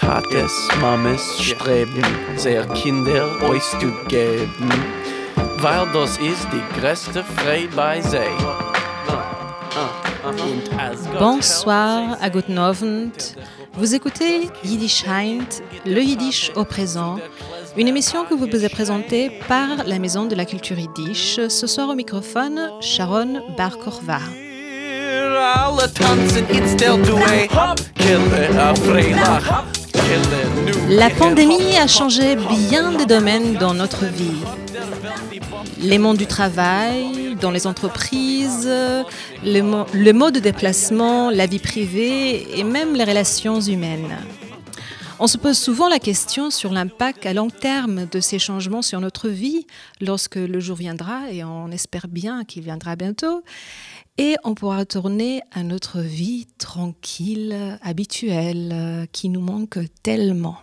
Tates, Mames streben, sehr Kinder euch zu geben, weil das ist die größte Freude bei sie. Bonsoir, à Guten Abend. Vous écoutez Yiddish Heint, le Yiddish au présent, une émission que vous vous est présentée par la Maison de la Culture Yiddish. Ce soir au microphone, Sharon Bar-Korva. La pandémie a changé bien des domaines dans notre vie. Les mondes du travail, dans les entreprises, le, mode de déplacement, la vie privée et même les relations humaines. On se pose souvent la question sur l'impact à long terme de ces changements sur notre vie lorsque le jour viendra, et on espère bien qu'il viendra bientôt, et on pourra retourner à notre vie tranquille, habituelle, qui nous manque tellement.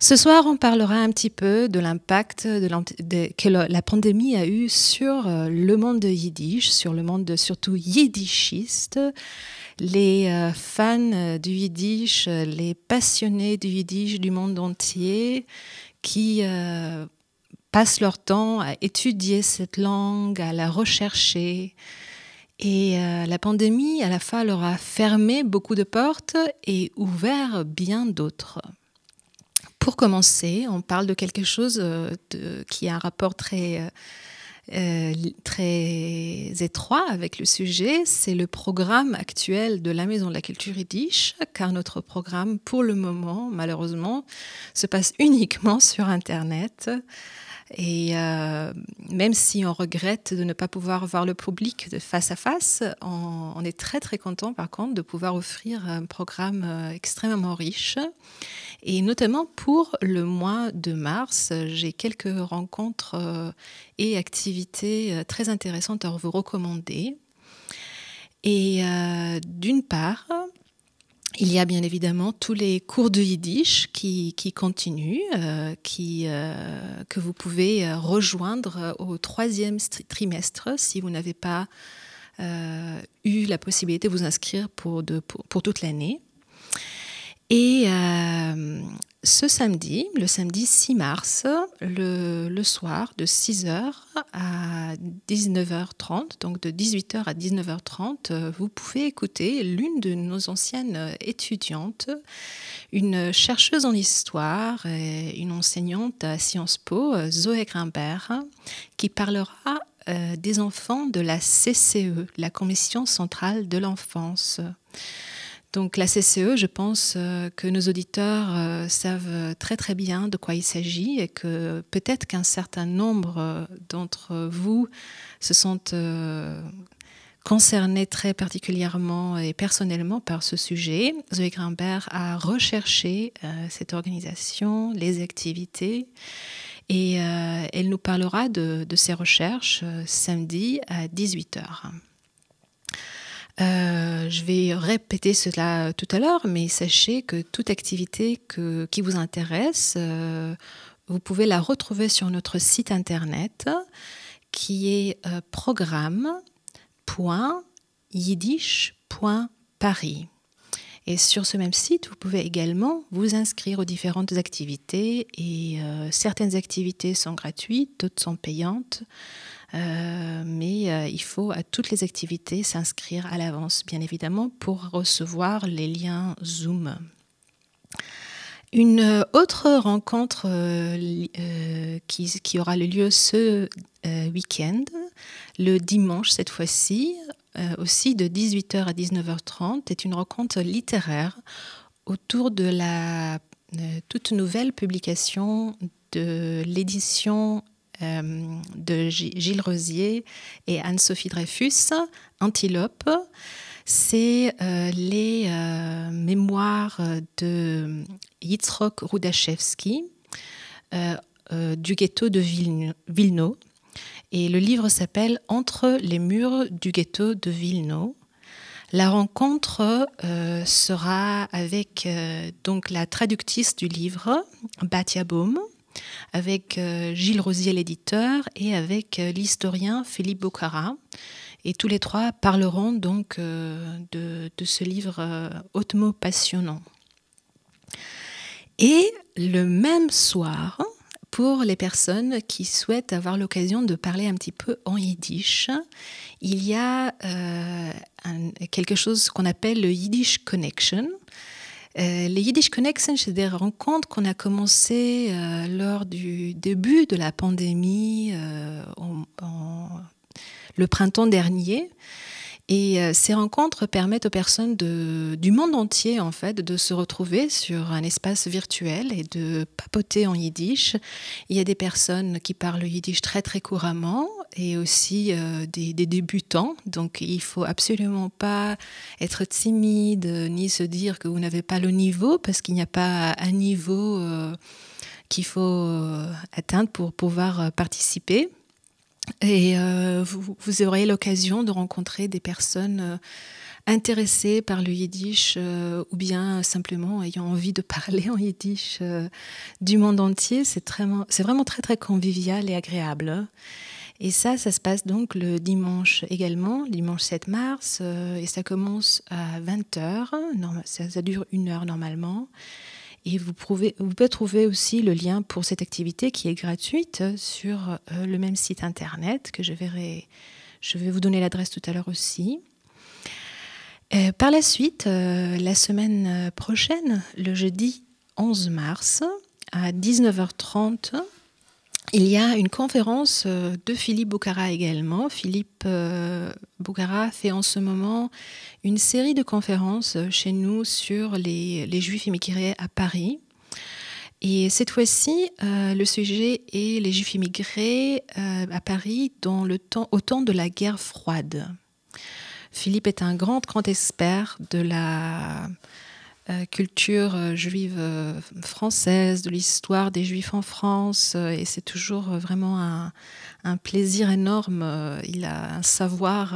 Ce soir, on parlera un petit peu de l'impact que la pandémie a eu sur euh, le monde de yiddish, sur le monde surtout yiddishiste, les euh, fans euh, du yiddish, les passionnés du yiddish du monde entier qui passent leur temps à étudier cette langue, à la rechercher. Et la pandémie, à la fois, leur a fermé beaucoup de portes et ouvert bien d'autres. Pour commencer, on parle de quelque chose euh, qui a un rapport très, euh, euh, très étroit avec le sujet. C'est le programme actuel de la Maison de la Culture Yiddish, car notre programme, pour le moment, malheureusement, se passe uniquement sur Internet. Et même si on regrette de ne pas pouvoir voir le public de face à face, on, est très très content par contre de pouvoir offrir un programme extrêmement riche et notamment pour le mois de mars, j'ai quelques rencontres euh, et activités euh, très intéressantes à vous recommander. Et euh, d'une part, il y a bien évidemment tous les cours de yiddish qui, continuent, qui, que vous pouvez rejoindre au troisième trimestre si vous n'avez pas eu la possibilité de vous inscrire pour, pour toute l'année. Et euh, ce samedi, le samedi 6 mars, le, soir, de 6h à 19h30, donc de 18h à 19h30, vous pouvez écouter l'une de nos anciennes étudiantes, une chercheuse en histoire et une enseignante à Sciences Po, Zoé Grimbert, qui parlera euh, des enfants de la CCE, la Commission centrale de l'enfance. Donc la CCE, je pense euh, que nos auditeurs euh, savent très très bien de quoi il s'agit et que peut-être qu'un certain nombre euh, d'entre vous se sentent concernés très particulièrement et personnellement par ce sujet. Zoé Grimbert a recherché cette organisation, les activités. Et elle nous parlera de, de ses recherches samedi à 18h. Euh, je vais répéter cela tout à l'heure, mais sachez que toute activité qui vous intéresse, euh, vous pouvez la retrouver sur notre site internet qui est euh, programme.yiddish.paris. Et sur ce même site, vous pouvez également vous inscrire aux différentes activités et certaines activités sont gratuites, d'autres sont payantes. Euh, mais euh, il faut à toutes les activités s'inscrire à l'avance, bien évidemment, pour recevoir les liens Zoom. Une autre rencontre euh, qui, aura lieu ce week-end, le dimanche cette fois-ci, aussi de 18h à 19h30, est une rencontre littéraire autour de la toute nouvelle publication de l'édition euh, de Gilles Rosier et Anne-Sophie Dreyfus, Antilope. C'est euh, les euh, mémoires de Yitzhak Rudachevski du ghetto de Vilno. Et le livre s'appelle Entre les murs du ghetto de Vilno. La rencontre sera avec donc la traductrice du livre, Batia Baum, avec euh, Gilles Rosier, l'éditeur, et avec euh, l'historien Philippe Bocara. Et tous les trois parleront donc euh, de, ce livre hautement passionnant. Et le même soir, pour les personnes qui souhaitent avoir l'occasion de parler un petit peu en yiddish, il y a quelque chose qu'on appelle le Yiddish Connection. Euh, les Yiddish Connection, c'est des rencontres qu'on a commencées euh, lors du début de la pandémie le printemps dernier. Et euh, ces rencontres permettent aux personnes du monde entier, en fait, de se retrouver sur un espace virtuel et de papoter en yiddish. Il y a des personnes qui parlent yiddish très, très couramment et aussi euh, des, débutants. Donc, il faut absolument pas être timide ni se dire que vous n'avez pas le niveau parce qu'il n'y a pas un niveau euh, qu'il faut atteindre pour pouvoir participer. Et euh, vous, aurez l'occasion de rencontrer des personnes euh, intéressées par le yiddish euh, ou bien simplement ayant envie de parler en yiddish du monde entier. C'est vraiment très très convivial et agréable. Et ça, ça se passe donc le dimanche également, dimanche 7 mars, et ça commence à 20h, ça, ça dure une heure normalement. Et vous pouvez, trouver aussi le lien pour cette activité qui est gratuite sur euh, le même site internet que je verrai. Je vais vous donner l'adresse tout à l'heure aussi. Euh, par la suite, euh, la semaine prochaine, le jeudi 11 mars, à 19h30, il y a une conférence euh, de Philippe Boucara également. Philippe euh, Boucara fait en ce moment une série de conférences euh, chez nous sur les, juifs immigrés à Paris. Et cette fois-ci, le sujet est les juifs immigrés à Paris dans le temps, au temps de la guerre froide. Philippe est un grand, grand expert de la culture euh, juive euh, française, de l'histoire des juifs en France, et c'est toujours vraiment un, plaisir énorme. Il a un savoir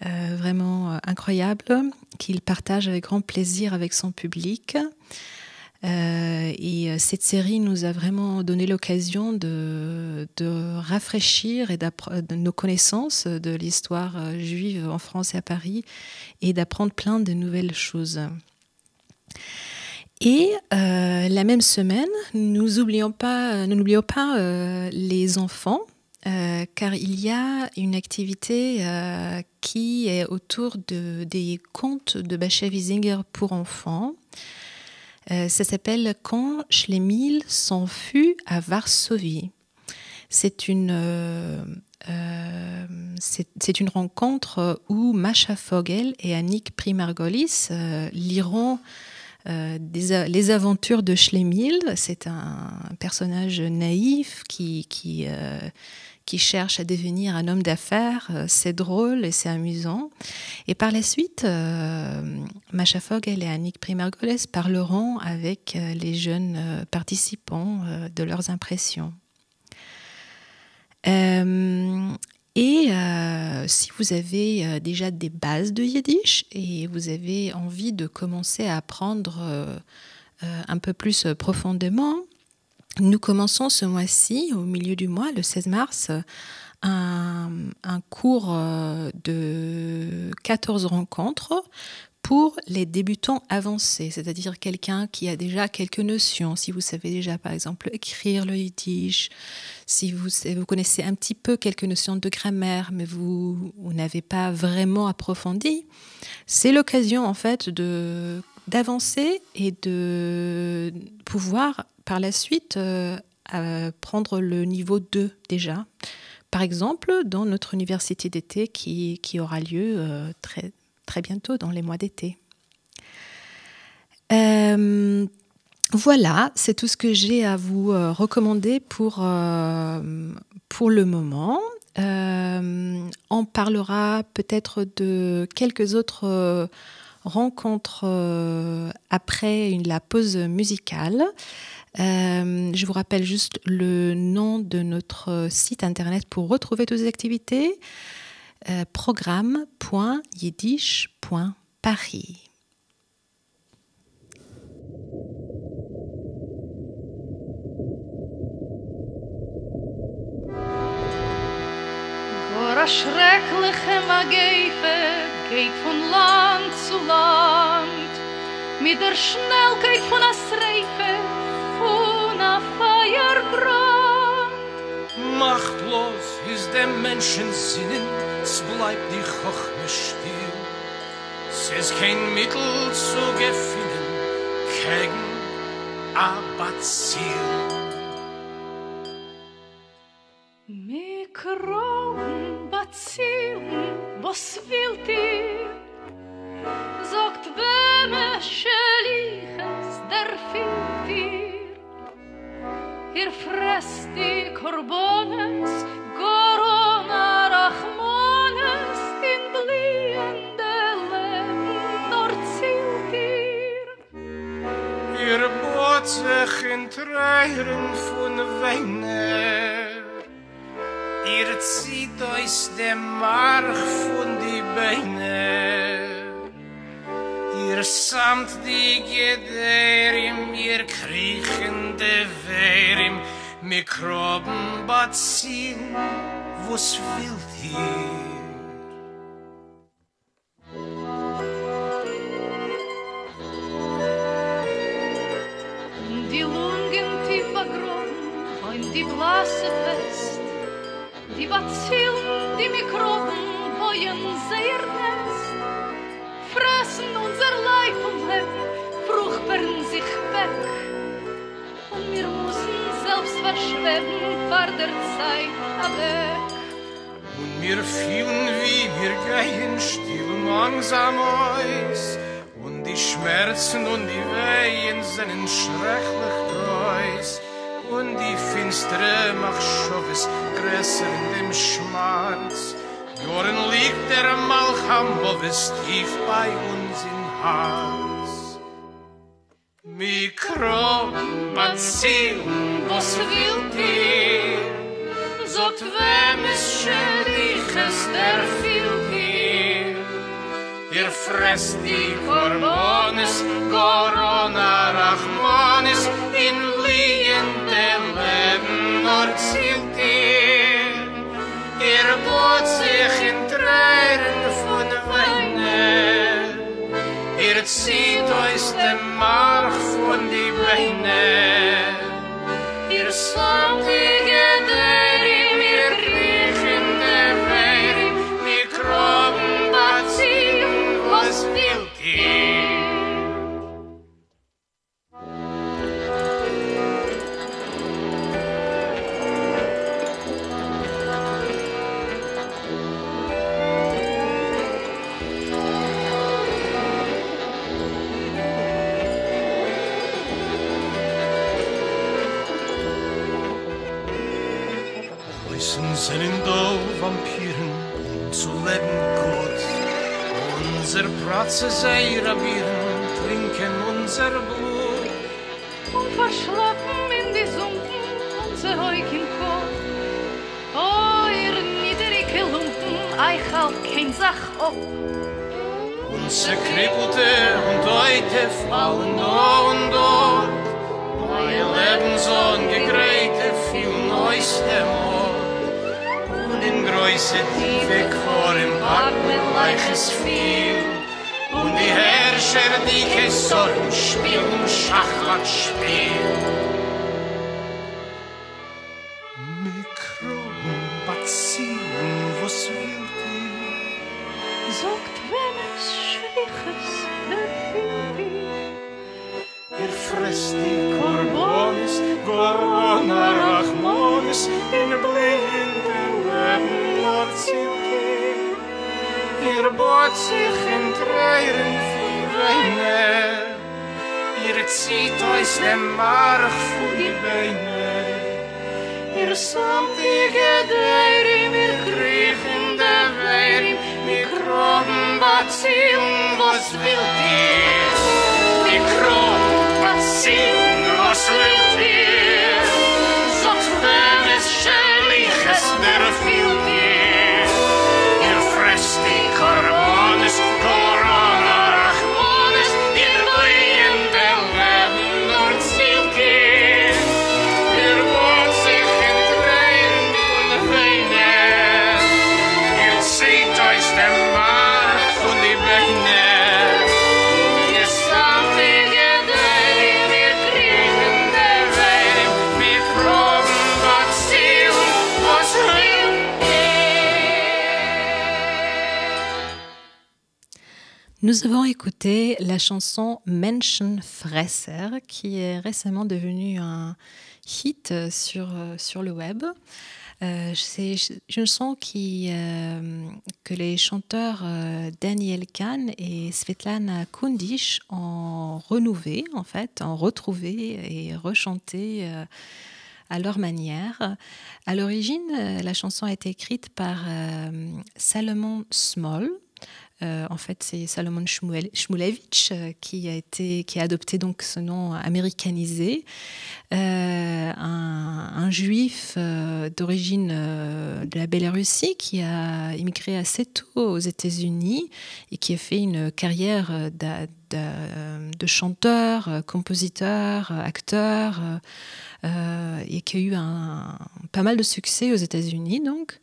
vraiment incroyable qu'il partage avec grand plaisir avec son public. et cette série nous a vraiment donné l'occasion de, rafraîchir nos connaissances de l'histoire juive en France et à Paris et d'apprendre plein de nouvelles choses. Et euh, la même semaine, nous n'oublions pas, nous n'oublions pas euh, les enfants, euh, car il y a une activité qui est autour de, des contes de Bacha Wiesinger pour enfants. ça s'appelle Quand Schlemil s'enfuit à Varsovie. C'est une, c'est une rencontre où Masha Fogel et Annick Primargolis liront euh, les aventures de Schlemil, c'est un personnage naïf qui, euh, cherche à devenir un homme d'affaires. Euh, c'est drôle et c'est amusant. Et par la suite, Masha Fogel et Annick Primergoles parleront avec les jeunes participants de leurs impressions. Et euh, si vous avez euh, déjà des bases de yiddish et vous avez envie de commencer à apprendre euh, un peu plus profondément, nous commençons ce mois-ci, au milieu du mois, le 16 mars, un, un cours de 14 rencontres pour les débutants avancés, c'est-à-dire quelqu'un qui a déjà quelques notions, si vous savez déjà par exemple écrire le yiddish, si vous, vous connaissez un petit peu quelques notions de grammaire, mais vous, n'avez pas vraiment approfondi, c'est l'occasion en fait de d'avancer et de pouvoir par la suite euh, prendre le niveau 2 déjà. Par exemple, dans notre université d'été qui, qui aura lieu euh, très bientôt dans les mois d'été. Euh, voilà, c'est tout ce que j'ai à vous euh, recommander pour, euh, pour le moment. on parlera peut-être de quelques autres rencontres après la pause musicale. je vous rappelle juste le nom de notre site internet pour retrouver toutes les activités euh, programme.yiddish.paris. a schreckliche Mageife geht von Land zu Land mit der Schnellkeit von a von a Feierbrand Sreif dem Menschen sinnen, es bleibt die Chochme still. Es ist kein Mittel zu gefinnen, gegen a Bazil. Mikroben, Bazillen, was will dir? Sagt, wem es scheliches, der fehlt dir. Ihr die Korbones, sich in Tränen von Weiner. Ihr zieht euch dem Mark von die Beine. Ihr samt die Gederim, ihr kriechende Werim, Mikroben Bazin, was willt ihr? Malchamoves tief bei uns im Hals. Mikroben, Bazillen, was will dir? Sagt, wem es schädiges, der fehlt hier. Ihr fresst die Hormones, Corona Rachmanis, in liegende Leben nur zielt ihr. Sei Rabieren, trinken unser Blut. und verschlafen in die Sumpen unser Heuk im Kopf. Oh, ihr niedrige Lumpen, euch halt kein Sach ob. Unser Krippelte und heute fallen da und dort. Mein Leben so ein Gegräte viel Neues der Mord. Und in Größe tiefe Chor im Atmen leiches viel. Und die herrscher dike soll spielen schach und spiel mikroben batzien was wilt ihr sagt wenn es schwiches der fibi frisst die korbonis gorona rachmonis in blinden leben Ihr bot sich in Tränen von Weine, ihr zieht euch dem Mark von die Beine. Ihr samt die Gedeirim, ihr kriechende Weirim, Mikroben, Bazillen, was willt ihr? Mikroben, Bazillen, was willt ihr? Nous avons écouté la chanson Menschenfresser qui est récemment devenue un hit sur, sur le web. Euh, c'est une chanson euh, que les chanteurs euh, Daniel Kahn et Svetlana Kundish ont renouvelé, en fait, ont retrouvé et rechanté à leur manière. À l'origine, la chanson a été écrite par Salomon Small, euh, en fait, c'est Salomon Shmulevich euh, qui a été, qui a adopté donc ce nom américanisé, euh, un, juif d'origine de la Biélorussie qui a immigré assez tôt aux États-Unis et qui a fait une carrière de, chanteur, compositeur, acteur, et qui a eu pas mal de succès aux États-Unis donc.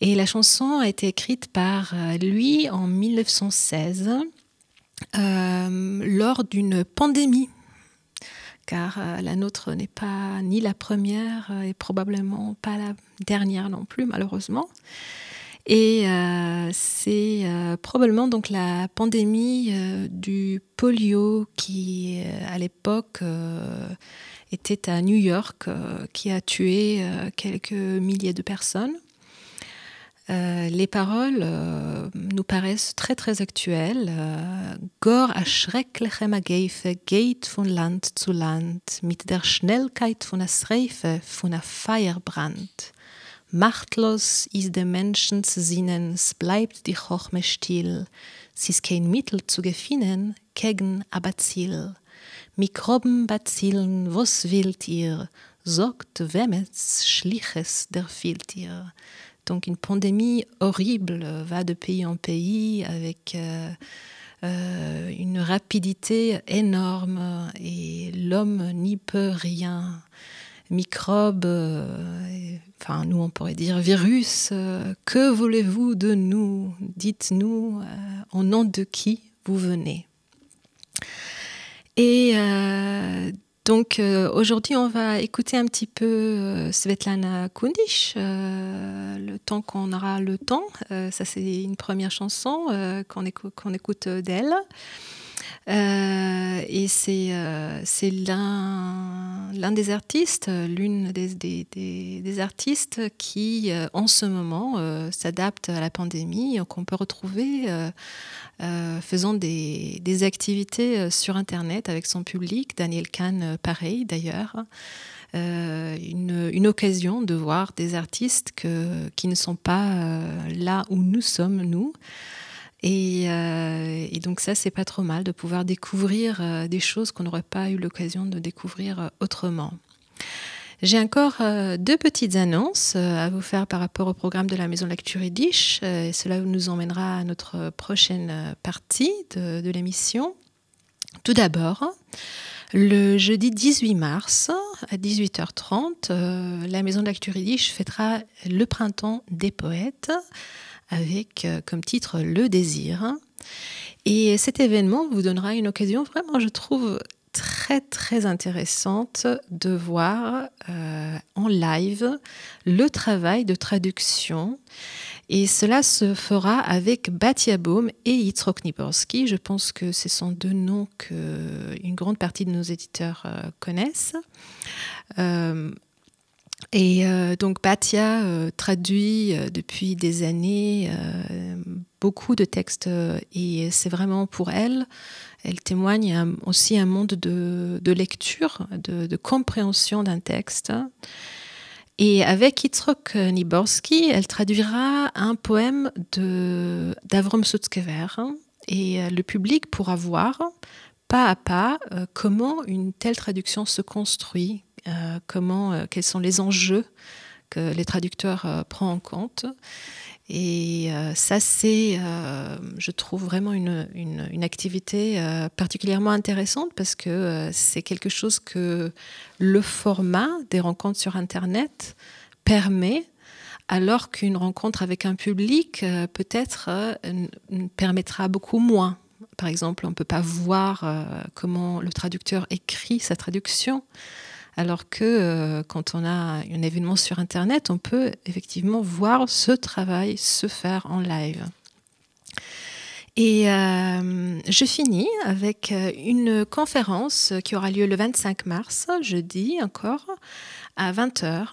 Et la chanson a été écrite par euh, lui en 1916 euh, lors d'une pandémie car euh, la nôtre n'est pas ni la première et probablement pas la dernière non plus, malheureusement. Et c'est probablement donc la pandémie du polio qui, à l'époque, était à New York, qui a tué quelques milliers de personnes. Euh, les paroles euh, nous paraissent très très actuelles. Euh, Gor a schreckliche Mageife geht von Land zu Land mit der Schnellkeit von der Schreife von der Feierbrand. Machtlos ist der Menschens Sinnens, bleibt die Hochme still. Sie ist kein Mittel zu gefinnen, kegen aber Ziel. Mikroben, Bazillen, was willt ihr? Sogt wemets, schliches der fehlt ihr. Donc une pandémie horrible va de pays en pays avec euh, euh, une rapidité énorme et l'homme n'y peut rien. Microbes, euh, enfin nous on pourrait dire virus, que voulez-vous de nous? Dites-nous au nom de qui vous venez? Et donc euh, aujourd'hui, on va écouter un petit peu euh, Svetlana Kundish, euh, le temps qu'on aura le temps. ça, c'est une première chanson qu'on écoute, d'elle. Et c'est l'un des artistes, l'une des, artistes qui, en ce moment, s'adapte à la pandémie, qu'on peut retrouver euh, faisant des, activités euh, sur Internet avec son public. Daniel Kahn, euh, pareil d'ailleurs. une, occasion de voir des artistes qui ne sont pas là où nous sommes, nous. Et, et donc ça, c'est pas trop mal de pouvoir découvrir des choses qu'on n'aurait pas eu l'occasion de découvrir autrement. J'ai encore euh, deux petites annonces euh, à vous faire par rapport au programme de la Maison Lecture Yiddish. Euh, cela nous emmènera à notre prochaine partie de, l'émission. Tout d'abord, le jeudi 18 mars à 18h30, la Maison de Lecture fêtera le printemps des poètes avec comme titre Le désir. Et cet événement vous donnera une occasion vraiment, je trouve, très très intéressante de voir euh, en live le travail de traduction. Et cela se fera avec Batia Baum et Yitzhak Niborski. Je pense que ce sont deux noms qu'une grande partie de nos éditeurs euh, connaissent. Euh, et donc Batia traduit depuis des années beaucoup de textes et c'est vraiment pour elle elle témoigne aussi un monde de, lecture, de, compréhension d'un texte. Et avec Yitzhak Niborski, elle traduira un poème d'Avrom Sutzkever. Et euh, le public pourra voir pas à pas euh, comment une telle traduction se construit, euh, comment, quels sont les enjeux que les traducteurs prennent en compte. Et euh, ça, c'est, euh, je trouve vraiment une, une, activité euh, particulièrement intéressante parce que c'est quelque chose que le format des rencontres sur Internet permet, alors qu'une rencontre avec un public peut-être permettra beaucoup moins. Par exemple, on ne peut pas voir comment le traducteur écrit sa traduction alors que euh, quand on a un événement sur Internet, on peut effectivement voir ce travail se faire en live. Et euh, je finis avec euh, une conférence qui aura lieu le 25 mars, jeudi encore, à 20h.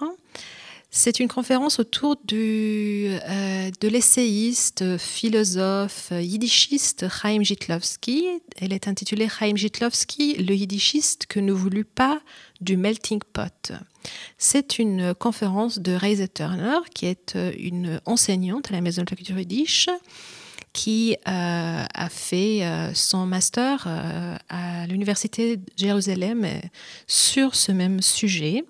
C'est une conférence autour du, euh, de l'essayiste, philosophe, yiddishiste Chaim Jitlowski. Elle est intitulée Chaim Jitlowski, le yiddishiste que ne voulut pas du melting pot. C'est une conférence de Reise Turner, qui est une enseignante à la Maison de la Culture Yiddish qui euh, a fait euh, son master euh, à l'Université de Jérusalem sur ce même sujet.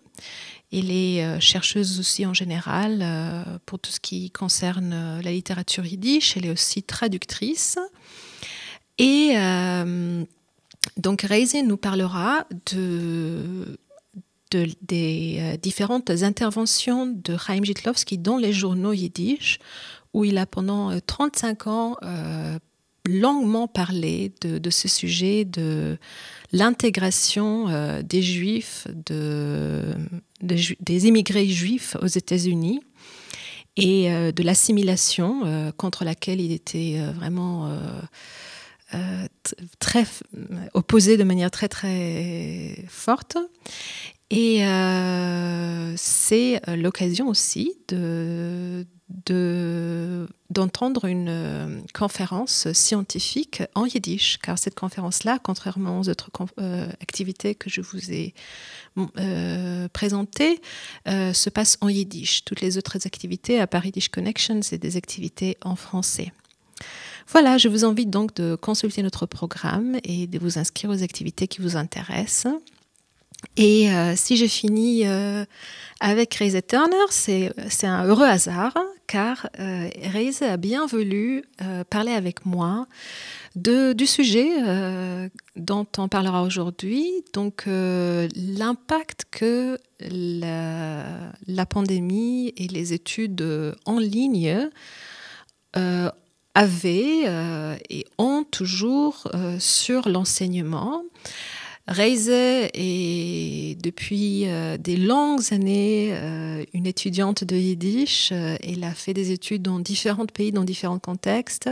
Elle est chercheuse aussi en général pour tout ce qui concerne la littérature yiddish. Elle est aussi traductrice. Et donc Reise nous parlera de, de des différentes interventions de Chaim Jitlowski dans les journaux yiddish où il a pendant 35 euh, ans euh, longuement parlé de, ce sujet de l'intégration euh, des juifs, de, des immigrés juifs aux États-Unis et de l'assimilation contre laquelle il était vraiment très opposé de manière très très forte. Et c'est l'occasion aussi de, d'entendre une euh, conférence scientifique en yiddish, car cette conférence-là, contrairement aux autres euh, activités que je vous ai euh, présentées, se passe en yiddish. Toutes les autres activités, à part Yiddish Connection, c'est des activités en français. Voilà, je vous invite donc de consulter notre programme et de vous inscrire aux activités qui vous intéressent. Et si je finis avec Reise Turner, c'est un heureux hasard, car euh, a bien voulu euh, parler avec moi du sujet euh, dont on parlera aujourd'hui, donc l'impact que la, la, pandémie et les études en ligne avaient et ont toujours sur l'enseignement. Reise est depuis euh, des longues années euh, une étudiante de Yiddish. Euh, elle a fait des études dans différents pays, dans différents contextes.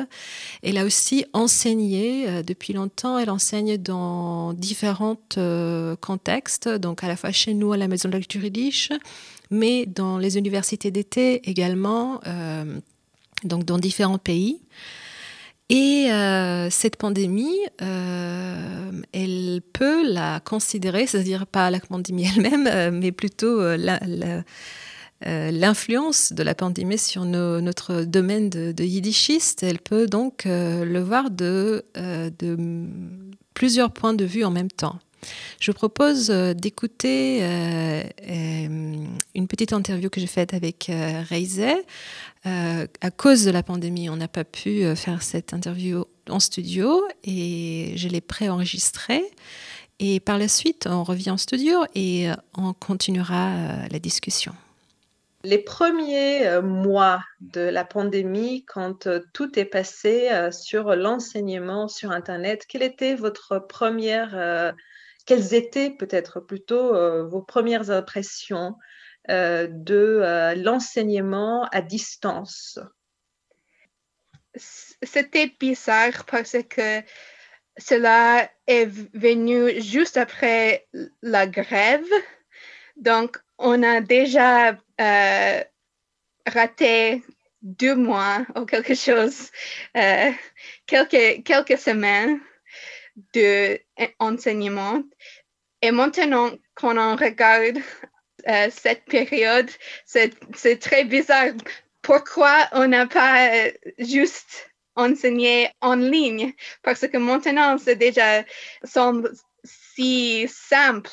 Elle a aussi enseigné depuis longtemps. Elle enseigne dans différents contextes, donc à la fois chez nous à la Maison de la Culture Yiddish, mais dans les universités d'été également, donc dans différents pays. Euh, cette pandémie, euh, elle peut la considérer, c'est-à-dire pas la pandémie elle-même, euh, mais plutôt l'influence de la pandémie sur notre domaine de, yiddishiste. Elle peut donc le voir de, de, plusieurs points de vue en même temps. Je vous propose d'écouter une petite interview que j'ai faite avec Reise euh, à cause de la pandémie, on n'a pas pu euh, faire cette interview en studio et je l'ai préenregistrée. Et par la suite, on revient en studio et euh, on continuera la discussion. Les premiers mois de la pandémie, quand tout est passé sur l'enseignement sur Internet, quelles étaient peut-être plutôt vos premières impressions de euh, l'enseignement à distance. C'était bizarre parce que cela est venu juste après la grève. Donc, on a déjà euh, raté deux mois ou quelque chose, quelques, quelques semaines d'enseignement. Et maintenant, quand on regarde euh, cette période, c'est très bizarre. Pourquoi on n'a pas euh, juste enseigné en ligne? Parce que maintenant, c'est déjà semble si simple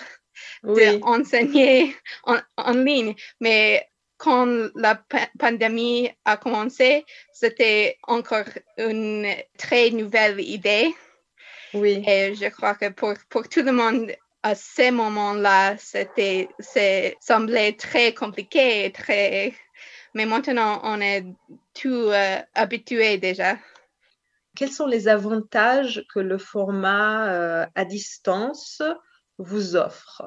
d'enseigner en, en, ligne. Mais quand la pandémie a commencé, c'était encore une très nouvelle idée. Oui. Et je crois que pour, pour tout le monde, à ce moment-là, c'était, semblait très compliqué, très, mais maintenant on est tout euh, habitué déjà. Quels sont les avantages que le format euh, à distance vous offre?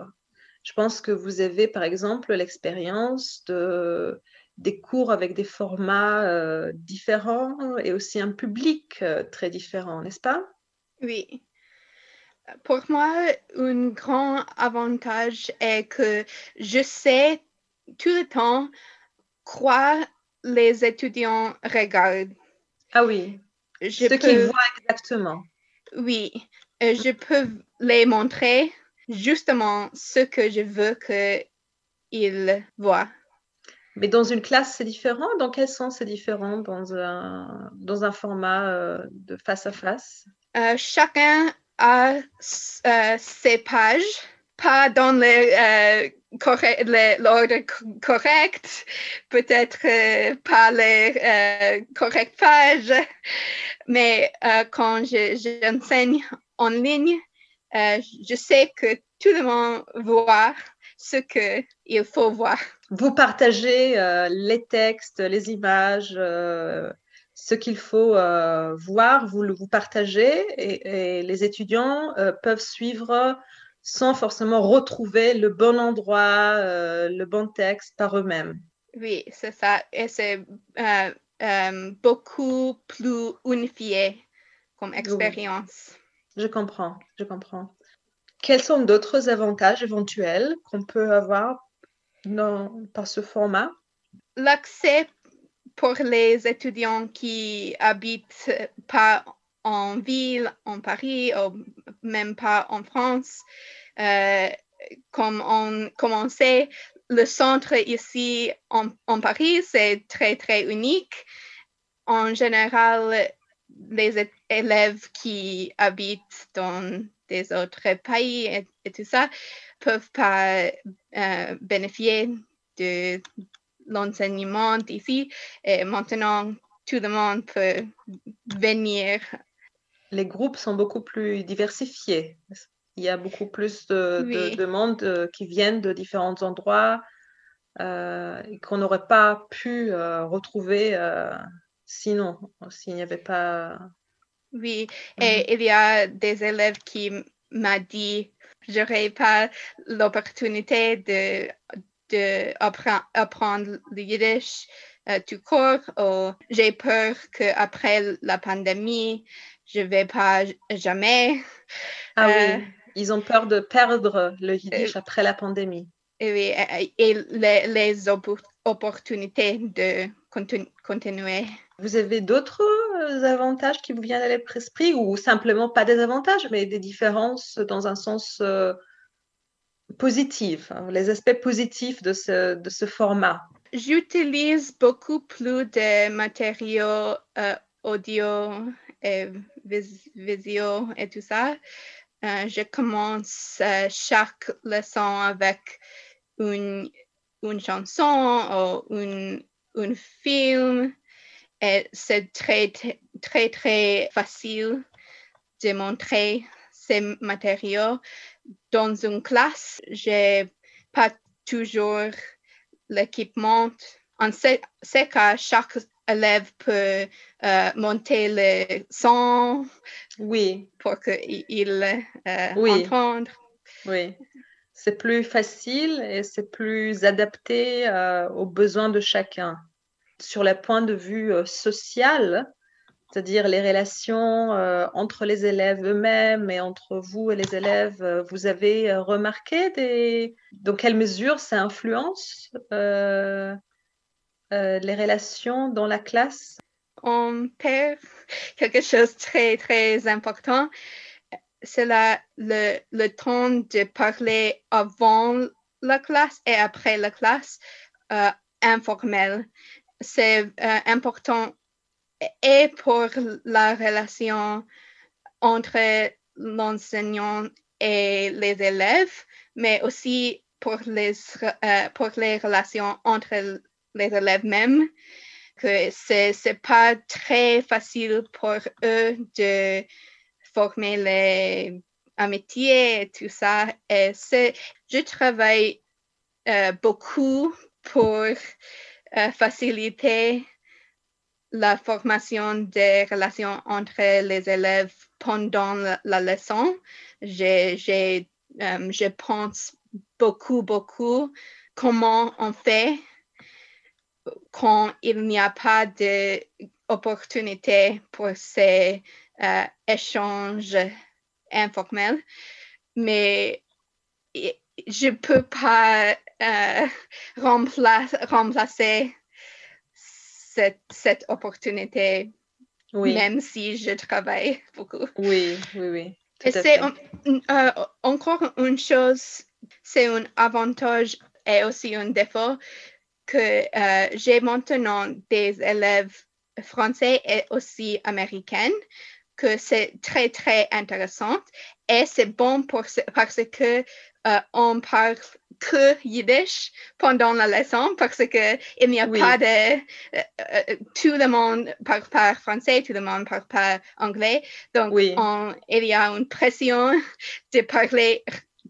Je pense que vous avez par exemple l'expérience de des cours avec des formats euh, différents et aussi un public très différent, n'est-ce pas? Oui. Pour moi, un grand avantage est que je sais tout le temps quoi les étudiants regardent. Ah oui, Je ce qu'ils peux- voient exactement. Oui, euh, je peux les montrer justement ce que je veux qu'ils voient. Mais dans une classe, c'est différent? Dans quel sens c'est différent? Dans un, dans un format euh, de face à face? Euh, chacun s- euh, ses pages, pas dans euh, l'ordre co- correct, peut-être euh, pas les euh, correctes pages, mais quand je- j'enseigne en ligne, je sais que tout le monde voit ce qu'il faut voir. Vous partagez les textes, les images, ce qu'il faut euh, voir, vous le vous partagez et, et les étudiants euh, peuvent suivre sans forcément retrouver le bon endroit, euh, le bon texte par eux-mêmes. Oui, c'est ça. Et c'est beaucoup plus unifié comme expérience. Je comprends, je comprends. Quels sont d'autres avantages éventuels qu'on peut avoir dans, par ce format? L'accès pour les étudiants qui habitent pas en ville, en Paris, ou même pas en France, euh, comme on, sait, le centre ici en, en Paris, c'est très, très unique. En général, les élèves qui habitent dans des autres pays et, et tout ça peuvent pas euh, bénéficier de l'enseignement ici. Et maintenant, tout le monde peut venir. Les groupes sont beaucoup plus diversifiés. Il y a beaucoup plus de, de- Oui. de monde euh, qui viennent de différents endroits euh, qu'on n'aurait pas pu euh, retrouver euh, sinon, s'il n'y avait pas. Oui, Mhm. et il y a des élèves qui m- m'a dit, j'aurais pas l'opportunité de, de appre- apprendre le yiddish euh, tout court, ou j'ai peur qu'après la pandémie, je vais pas jamais. Ah Euh, oui, ils ont peur de perdre le yiddish après la pandémie. Et, oui, et- et les, les oppo- opportunités de continu- continuer. Vous avez d'autres euh, avantages qui vous viennent à l'esprit ou simplement pas des avantages, mais des différences dans un sens euh, positif, hein, les aspects positifs de ce, de ce format J'utilise beaucoup plus de matériaux euh, audio et vis- visio et tout ça. Euh, je commence euh, chaque leçon avec une, une chanson ou un, un film. Et c'est très, très, très facile de montrer ces matériaux. Dans une classe, j'ai pas toujours l'équipement. En ce, ce cas, chaque élève peut euh, monter le son Oui, pour qu'il euh, Oui. entende. oui. C'est plus facile et c'est plus adapté euh, aux besoins de chacun. Sur le point de vue euh, social, c'est-à-dire les relations euh, entre les élèves eux-mêmes et entre vous et les élèves, euh, vous avez euh, remarqué des... dans quelle mesure ça influence les relations dans la classe? On perd quelque chose de très, très important. C'est le, le temps de parler avant la classe et après la classe informel. C'est important et pour la relation entre l'enseignant et les élèves, mais aussi pour les, euh, pour les relations entre les élèves mêmes, que c'est c'est pas très facile pour eux de former les amitiés et tout ça. Et je travaille euh, beaucoup pour euh, faciliter la formation des relations entre les élèves pendant la, leçon. J'ai, euh, je pense beaucoup, beaucoup comment on fait quand il n'y a pas d'opportunité pour ces euh, échanges informels, mais je ne peux pas euh, remplacer cette, cette opportunité, même si je travaille beaucoup. Oui, oui, oui. Et c'est euh, encore une chose, c'est un avantage et aussi un défaut que euh, j'ai maintenant des élèves français et aussi américains, que c'est très, très intéressant. Et c'est bon pour, parce que euh, on parle que yiddish pendant la leçon parce que il n'y a pas de euh, tout le monde parle pas français, tout le monde parle pas anglais. Donc il y a une pression de parler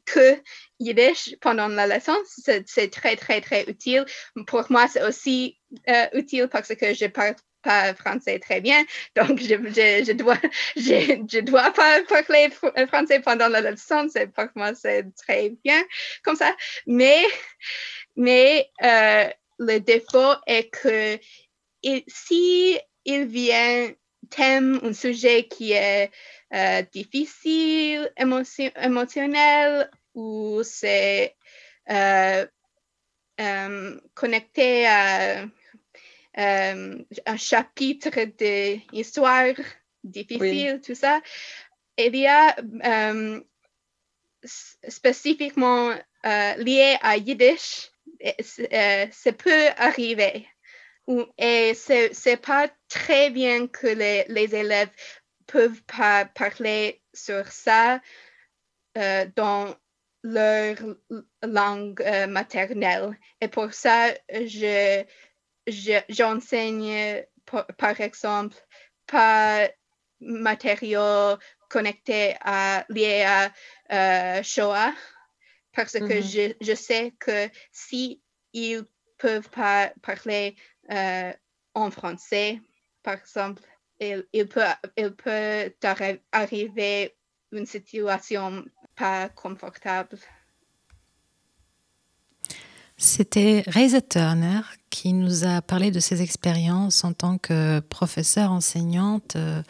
que yiddish pendant la leçon. C'est très, très, très utile. Pour moi, c'est aussi euh, utile parce que je parle pas français très bien, donc je, je, dois je, dois pas parler français pendant la leçon, c'est pour moi c'est très bien comme ça, mais mais euh, le défaut est que si il vient thème un sujet qui est euh, difficile, émotion, émotionnel ou c'est euh, euh, connecté à euh, un chapitre d'histoire difficile, tout ça. Il y a spécifiquement lié à Yiddish, ça peut arriver. Et c'est pas très bien que les, les élèves peuvent pas parler sur ça euh, dans leur langue euh, maternelle. Et pour ça, je, j'enseigne, par, exemple, pas matériaux connectés à, liés à euh, Shoah, parce que mm-hmm. je, je, sais que si ils peuvent pas parler en français, par exemple, il, il, peut, il peut arriver une situation pas confortable. C'était Reisa Turner qui nous a parlé de ses expériences en tant que professeure enseignante euh,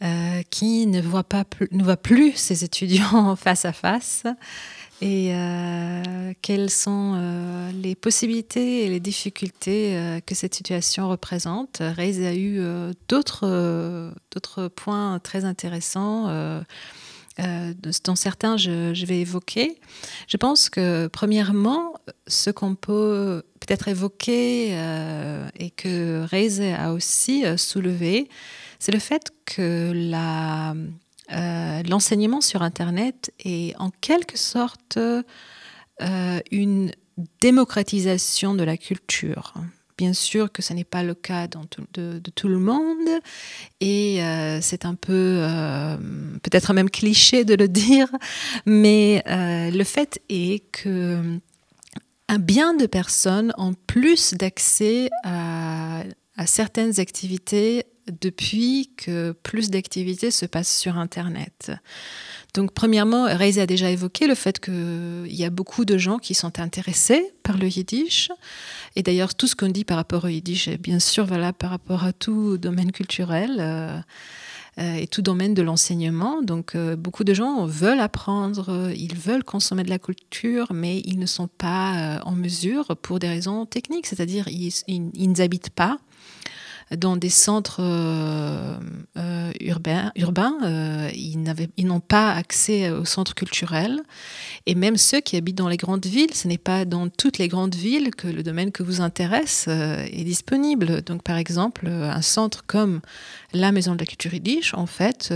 euh, qui ne voit, pas ne voit plus ses étudiants face à face et euh, quelles sont les possibilités et les difficultés que cette situation représente. Reis a eu d'autres points très intéressants. Dont certains je, vais évoquer. Je pense que premièrement, ce qu'on peut peut-être évoquer et que Reise a aussi soulevé, c'est le fait que euh, l'enseignement sur Internet est en quelque sorte euh, une démocratisation de la culture. Bien sûr que ce n'est pas le cas de, tout le monde. Et euh, c'est un peu peut-être même cliché de le dire, mais le fait est que un bien de personnes ont plus d'accès à certaines activités depuis que plus d'activités se passent sur Internet. Donc, premièrement, Reise a déjà évoqué le fait qu'il y a beaucoup de gens qui sont intéressés par le yiddish. Et d'ailleurs, tout ce qu'on dit par rapport au yiddish est bien sûr valable par rapport à tout domaine culturel. Euh, euh, et tout domaine de l'enseignement. Donc euh, beaucoup de gens veulent apprendre, ils veulent consommer de la culture, mais ils ne sont pas en mesure pour des raisons techniques, c'est-à-dire ils, ils, ils n'habitent pas dans des centres euh, euh, urbains, euh, ils, n'ont pas accès aux centres culturels. Et même ceux qui habitent dans les grandes villes, ce n'est pas dans toutes les grandes villes que le domaine que vous intéresse est disponible. Donc, par exemple, un centre comme la Maison de la Culture Yiddish, en fait,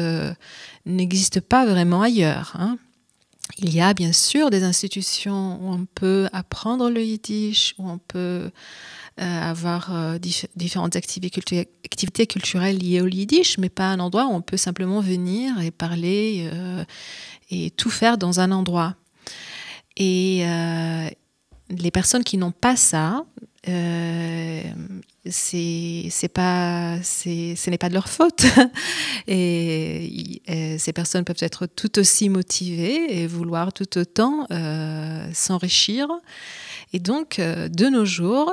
n'existe pas vraiment ailleurs. Hein. Il y a bien sûr des institutions où on peut apprendre le yiddish, où on peut avoir euh, différentes activités, culturelles liées au yiddish, mais pas un endroit où on peut simplement venir et parler euh, et tout faire dans un endroit. Et les personnes qui n'ont pas ça, euh, c'est ce n'est pas de leur faute et, ces personnes peuvent être tout aussi motivées et vouloir tout autant s'enrichir Et donc, de nos jours,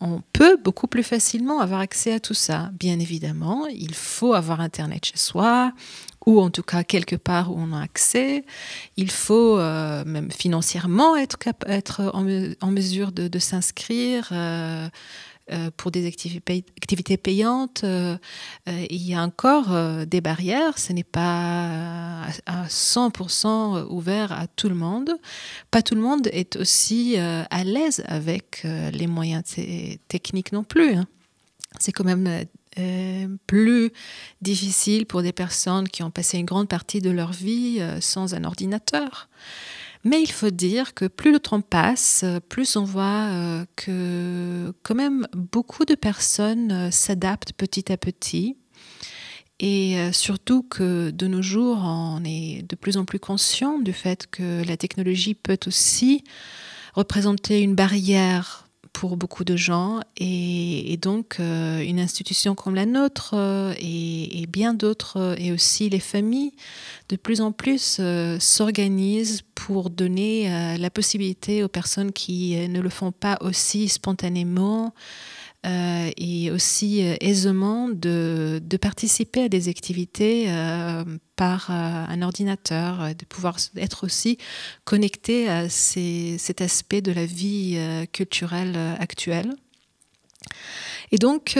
on peut beaucoup plus facilement avoir accès à tout ça. Bien évidemment, il faut avoir Internet chez soi, ou en tout cas quelque part où on a accès. Il faut euh, même financièrement être, en, mesure de, s'inscrire. Euh, euh, pour des activités payantes, il y a encore des barrières. Ce n'est pas à 100% ouvert à tout le monde. Pas tout le monde est aussi à l'aise avec les moyens techniques non plus. Hein. C'est quand même euh, plus difficile pour des personnes qui ont passé une grande partie de leur vie euh, sans un ordinateur. Mais il faut dire que plus le temps passe, plus on voit euh, que quand même beaucoup de personnes s'adaptent petit à petit. Et surtout que de nos jours, on est de plus en plus conscient du fait que la technologie peut aussi représenter une barrière pour beaucoup de gens. Et, donc euh, une institution comme la nôtre euh, et, bien d'autres euh, et aussi les familles de plus en plus s'organisent pour donner la possibilité aux personnes qui ne le font pas aussi spontanément euh, et aussi euh, aisément de, participer à des activités euh, par un ordinateur, de pouvoir être aussi connecté à cet aspect de la vie culturelle actuelle. Et donc,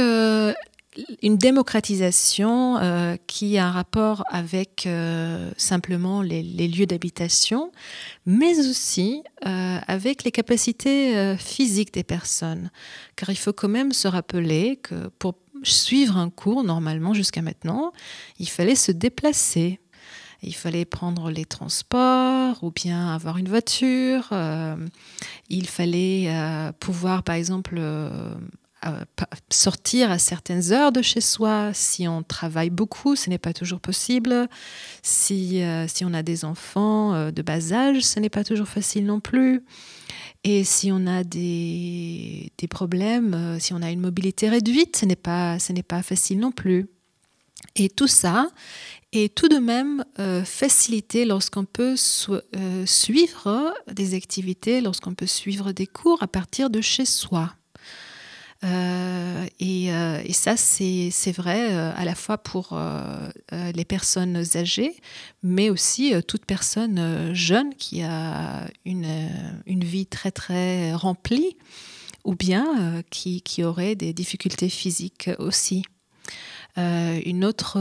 une démocratisation euh, qui a un rapport avec euh, simplement les, lieux d'habitation, mais aussi euh, avec les capacités physiques des personnes. Car il faut quand même se rappeler que pour suivre un cours, normalement jusqu'à maintenant, il fallait se déplacer. Il fallait prendre les transports ou bien avoir une voiture. il fallait pouvoir, par exemple, sortir à certaines heures de chez soi. Si on travaille beaucoup, ce n'est pas toujours possible. Si, euh, si on a des enfants euh, de bas âge, ce n'est pas toujours facile non plus. Et si on a des, des problèmes, euh, si on a une mobilité réduite, ce n'est pas, ce n'est pas facile non plus. Et tout ça est tout de même facilité lorsqu'on peut suivre des activités, lorsqu'on peut suivre des cours à partir de chez soi. Euh, euh, et, ça, c'est vrai euh, à la fois pour les personnes âgées, mais aussi toute personne jeune qui a une, une, vie très très remplie ou bien qui, qui, aurait des difficultés physiques aussi. une autre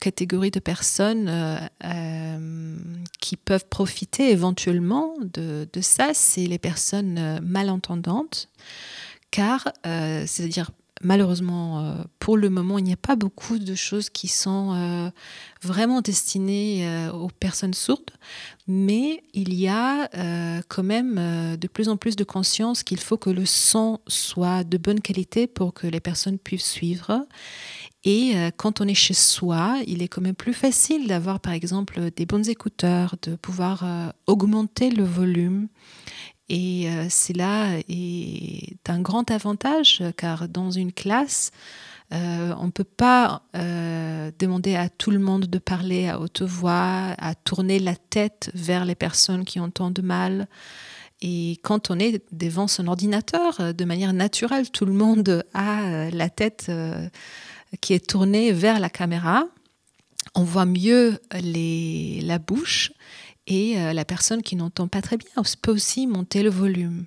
catégorie de personnes qui peuvent profiter éventuellement de, de ça, c'est les personnes malentendantes car, euh, c'est-à-dire malheureusement, euh, pour le moment, il n'y a pas beaucoup de choses qui sont euh, vraiment destinées aux personnes sourdes, mais il y a quand même de plus en plus de conscience qu'il faut que le son soit de bonne qualité pour que les personnes puissent suivre. Et quand on est chez soi, il est quand même plus facile d'avoir, par exemple, des bons écouteurs, de pouvoir augmenter le volume et euh, cela est un grand avantage car dans une classe, euh, on ne peut pas euh, demander à tout le monde de parler à haute voix, à tourner la tête vers les personnes qui entendent mal. Et quand on est devant son ordinateur, de manière naturelle, tout le monde a la tête qui est tournée vers la caméra. On voit mieux les, la bouche et euh, la personne qui n'entend pas très bien peut aussi monter le volume.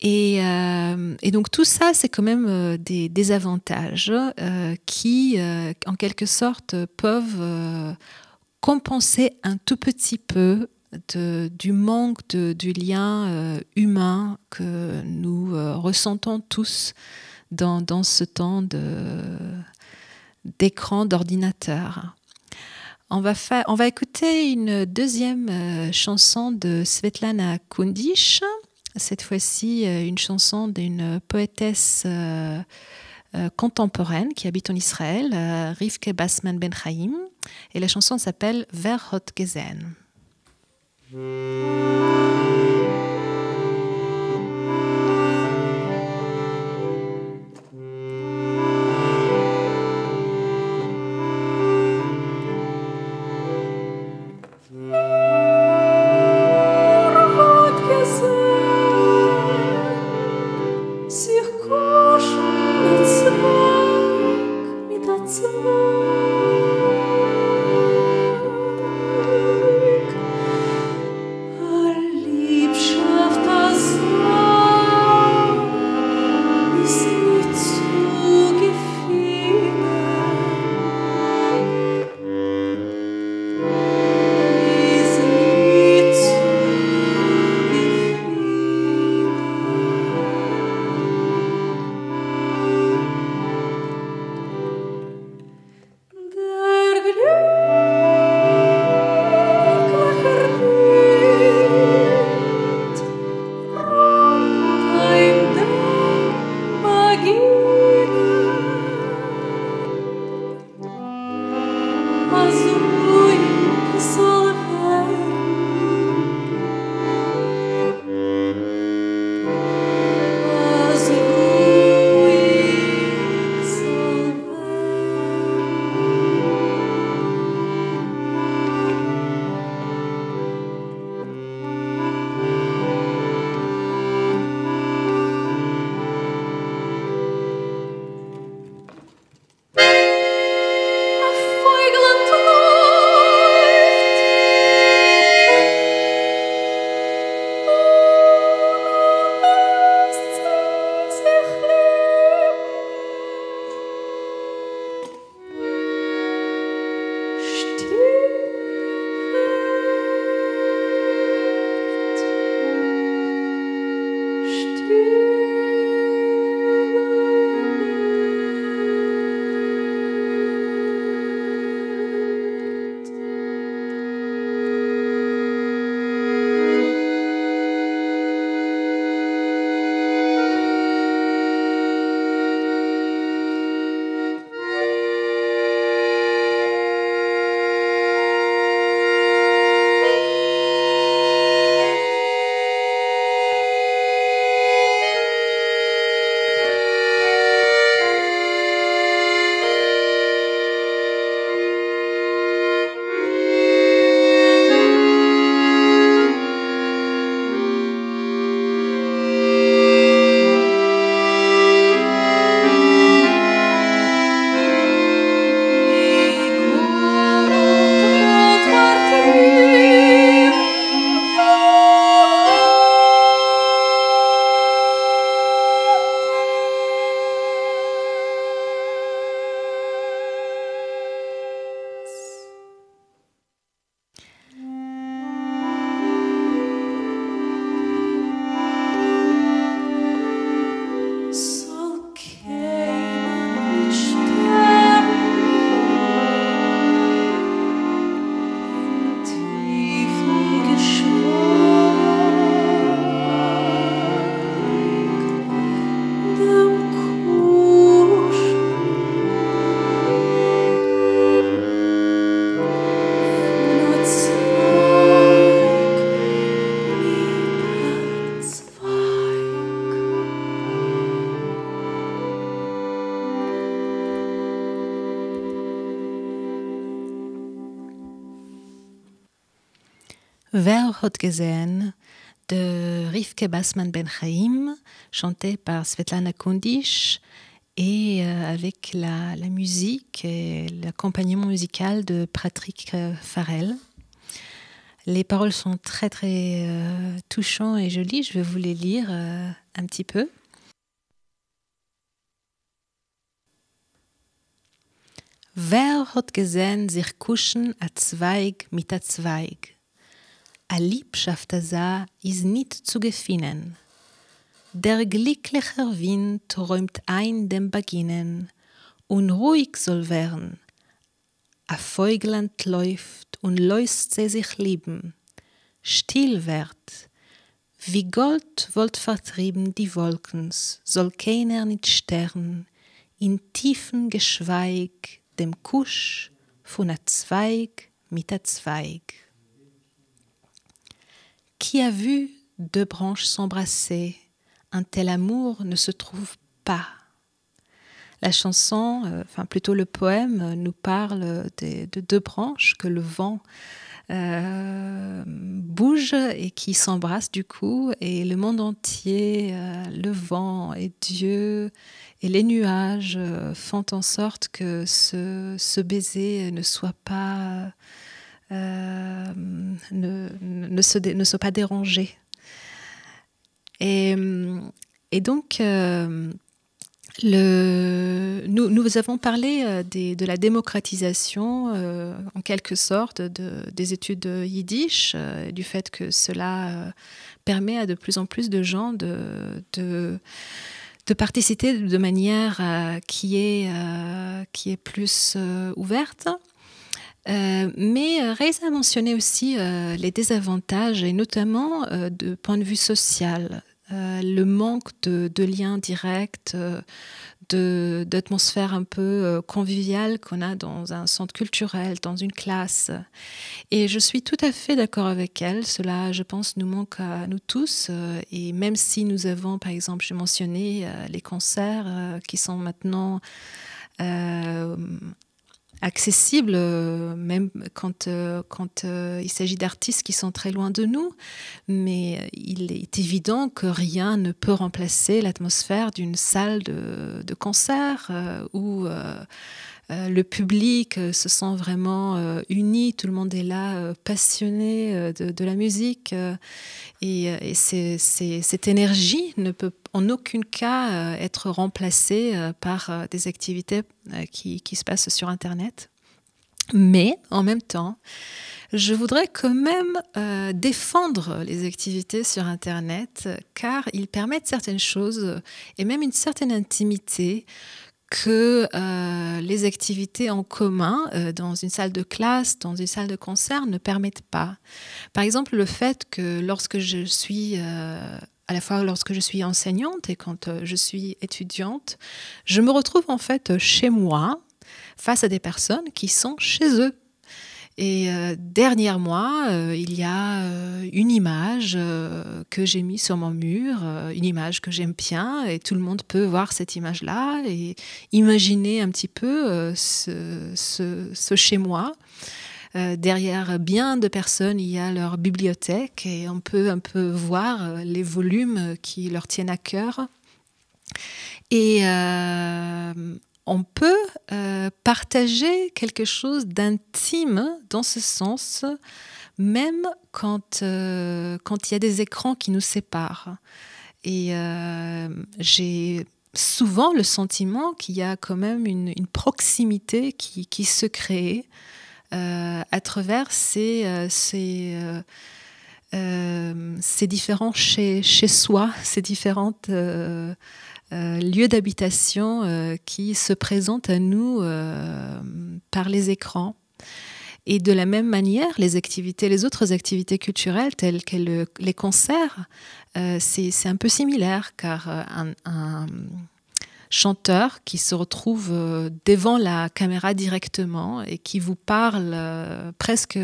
Et, euh, donc tout ça, c'est quand même euh, des, avantages qui, en quelque sorte, peuvent compenser un tout petit peu du manque du lien humain que nous ressentons tous dans, dans ce temps d'écran d'ordinateur. On va, écouter une deuxième euh, chanson de Svetlana Kundish, cette fois-ci euh, une chanson d'une poétesse euh, contemporaine qui habite en Israël, Rivke Basman Ben Chaim, et la chanson s'appelle Ver Hot Gezen. Hat gesehen de Rivke Basman Ben Chaim, chanté par Svetlana Kondish et euh, avec la, la, musique et l'accompagnement musical de Patrick euh, Farrell. Les paroles sont très très euh, touchantes et jolies. Je vais vous les lire euh, un petit peu. Wer hat gesehen sich kuschen a Zweig mit a Zweig? A Liebschaft sa is nicht zu gefinnen. Der glückliche Wind räumt ein dem Beginnen, und ruhig soll werden. A Vögland läuft und lässt sie sich lieben. Still wird, wie Gold wollt vertrieben die Wolkens, soll keiner nicht sterben, in tiefen Geschweig dem Kusch von a Zweig mit a Zweig. Qui a vu deux branches s'embrasser? Un tel amour ne se trouve pas. La chanson, euh, enfin plutôt le poème, euh, nous parle de, de deux branches que le vent euh, bouge et qui s'embrassent du coup, et le monde entier, le vent et Dieu et les nuages font en sorte que ce baiser ne soit pas euh, ne, ne, se, soit pas dérangé. Et, et donc, euh, le, nous, nous, avons parlé euh, des, de la démocratisation, en quelque sorte, de, des études yiddish, du fait que cela permet à de plus en plus de gens de, de, de participer de manière qui, est, qui est plus ouverte. Euh, mais Reisa a mentionné aussi euh, les désavantages, et notamment euh, de point de vue social, le manque de, de liens directs, d'atmosphère un peu conviviale qu'on a dans un centre culturel, dans une classe. Et je suis tout à fait d'accord avec elle. Cela, je pense, nous manque à nous tous. Et même si nous avons, par exemple, j'ai mentionné les concerts qui sont maintenant accessible, euh, même quand, euh, quand euh, il s'agit d'artistes qui sont très loin de nous. Mais il est évident que rien ne peut remplacer l'atmosphère d'une salle de, de concert euh, le public se sent vraiment euh, uni, tout le monde est là euh, passionné de, la musique et, cette énergie ne peut en aucun cas être remplacée par des activités qui, se passent sur Internet. Mais en même temps, je voudrais quand même euh, défendre les activités sur Internet car ils permettent certaines choses et même une certaine intimité que euh, les activités en commun euh, dans une salle de classe, dans une salle de concert ne permettent pas. Par exemple, le fait que lorsque je suis euh, à la fois lorsque je suis enseignante et quand je suis étudiante, je me retrouve en fait chez moi face à des personnes qui sont chez eux. Et euh, derrière moi, euh, il y a euh, une image euh, que j'ai mise sur mon mur, une image que j'aime bien, et tout le monde peut voir cette image-là et imaginer un petit peu ce, ce, ce chez moi. derrière bien de personnes, il y a leur bibliothèque et on peut un peu voir les volumes qui leur tiennent à cœur. Et on peut euh, partager quelque chose d'intime dans ce sens, même quand, euh, quand il y a des écrans qui nous séparent. Et euh, j'ai souvent le sentiment qu'il y a quand même une, proximité qui, se crée à travers ces, ces, ces différents chez, chez soi, ces différentes euh, lieux d'habitation euh, qui se présentent à nous euh, par les écrans. Et de la même manière, les activités, les autres activités culturelles telles que le, les concerts, euh, c'est un peu similaire car un, un, chanteur qui se retrouve devant la caméra directement et qui vous parle presque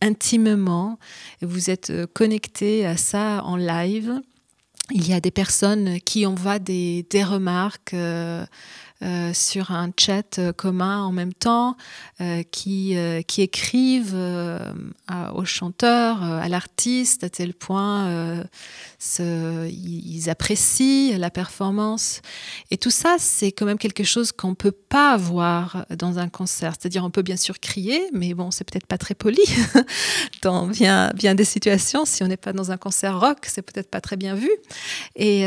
intimement, vous êtes connecté à ça en live il y a des personnes qui envoient des, des remarques euh, euh, sur un chat euh, commun en même temps, euh, qui, qui écrivent aux chanteurs, à l'artiste, à tel point ils apprécient la performance. Et tout ça, c'est quand même quelque chose qu'on ne peut pas avoir dans un concert. C'est-à-dire, on peut bien sûr crier, mais bon, c'est peut-être pas très poli dans bien, bien des situations. Si on n'est pas dans un concert rock, c'est peut-être pas très bien vu. Et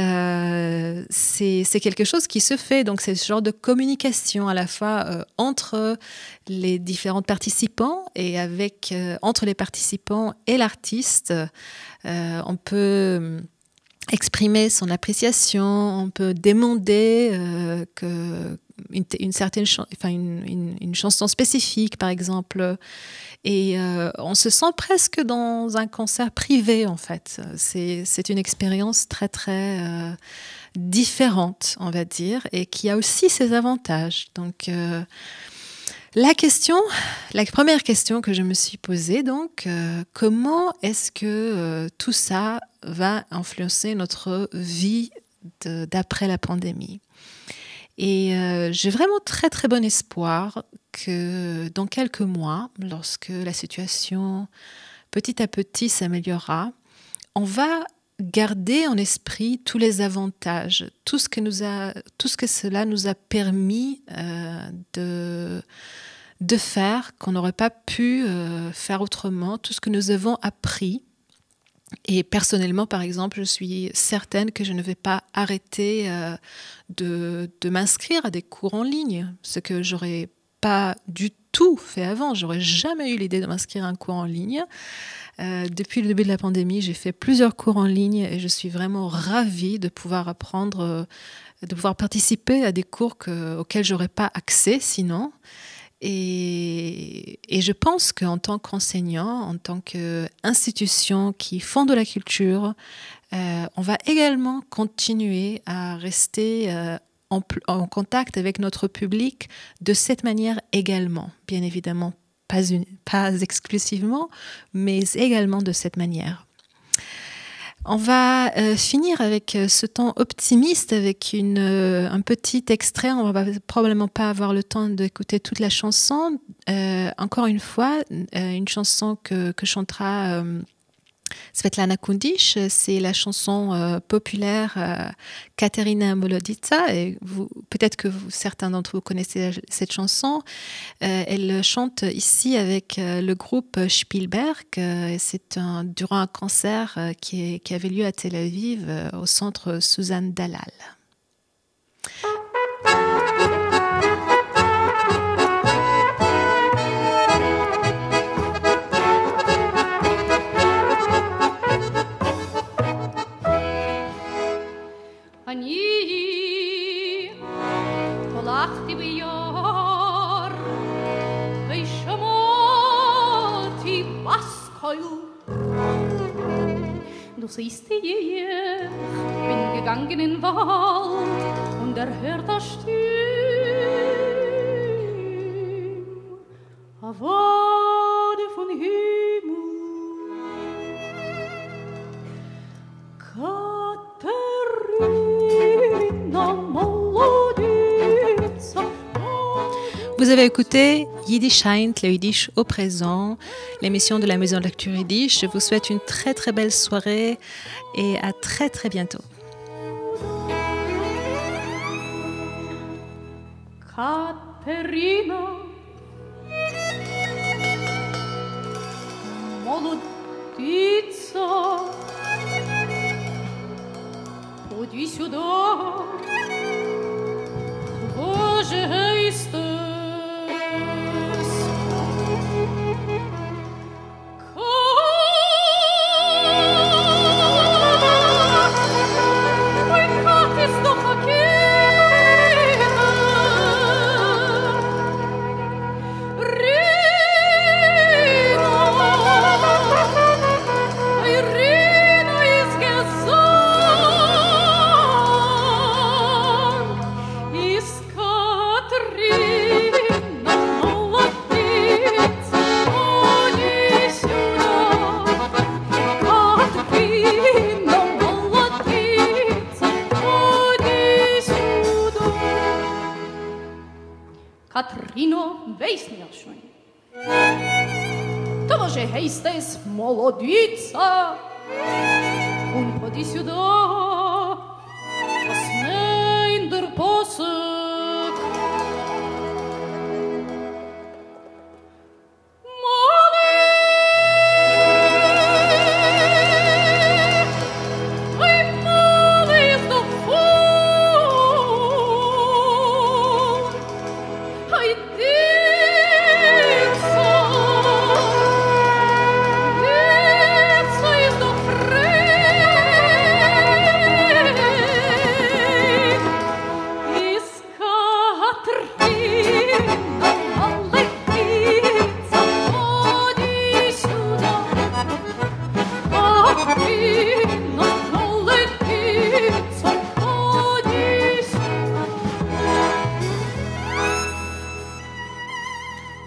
c'est quelque chose qui se fait. Donc, c'est ce genre de communication à la fois euh, entre les différents participants et avec euh, entre les participants et l'artiste. Euh, on peut exprimer son appréciation, on peut demander que une, certaine enfin une, une, chanson spécifique par exemple. Et on se sent presque dans un concert privé en fait. C'est une expérience très très différente, on va dire, et qui a aussi ses avantages. Donc, euh, la question, la première question que je me suis posée, donc, euh, comment est-ce que euh, tout ça va influencer notre vie d'après la pandémie? Et j'ai vraiment très très bon espoir que dans quelques mois, lorsque la situation petit à petit s'améliorera, on va garder en esprit tous les avantages, tout ce que, nous a, tout ce que cela nous a permis euh, de, de faire, qu'on n'aurait pas pu euh, faire autrement, tout ce que nous avons appris. Et personnellement, par exemple, je suis certaine que je ne vais pas arrêter euh, de, m'inscrire à des cours en ligne, ce que j'aurais pas du tout fait avant. J'aurais jamais eu l'idée de m'inscrire à un cours en ligne. Euh, depuis le début de la pandémie, j'ai fait plusieurs cours en ligne et je suis vraiment ravie de pouvoir apprendre, euh, de pouvoir participer à des cours que, auxquels j'aurais pas accès sinon. Et, je pense qu'en tant qu'enseignant, en tant qu'institution qui fonde de la culture, euh, on va également continuer à rester en, en, contact avec notre public de cette manière également. Bien évidemment, pas, exclusivement, mais également de cette manière. On va euh, finir avec euh, ce temps optimiste, avec une, euh, un petit extrait. On va probablement pas avoir le temps d'écouter toute la chanson. encore une fois, une chanson que, que chantera Svetlana Kundish, c'est la chanson euh, populaire euh, Katerina Molodica. Et peut-être que certains d'entre vous connaissez cette chanson. Euh, elle chante ici avec le groupe Spielberg. c'est durant un concert qui, qui, avait lieu à Tel Aviv au centre Suzanne Dalal. אני הלכתי ביער ושמעתי בסקול Du siehst ich, bin gegangen in Wald und er hört das Stimme. A Worte von Himmel. Vous avez écouté Yiddish Heint, le Yiddish au présent, l'émission de la Maison de Lecture Yiddish. Je vous souhaite une très très belle soirée et à très très bientôt. пути сюда.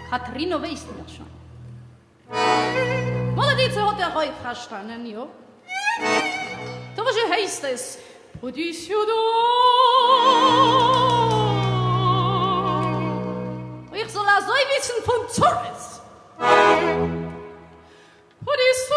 Katrino weiß mir schon. Mal die zu hat er euch verstanden, jo? Da was heißt es? Und ich jo do. Ich soll also wissen von Zorris. Und ich so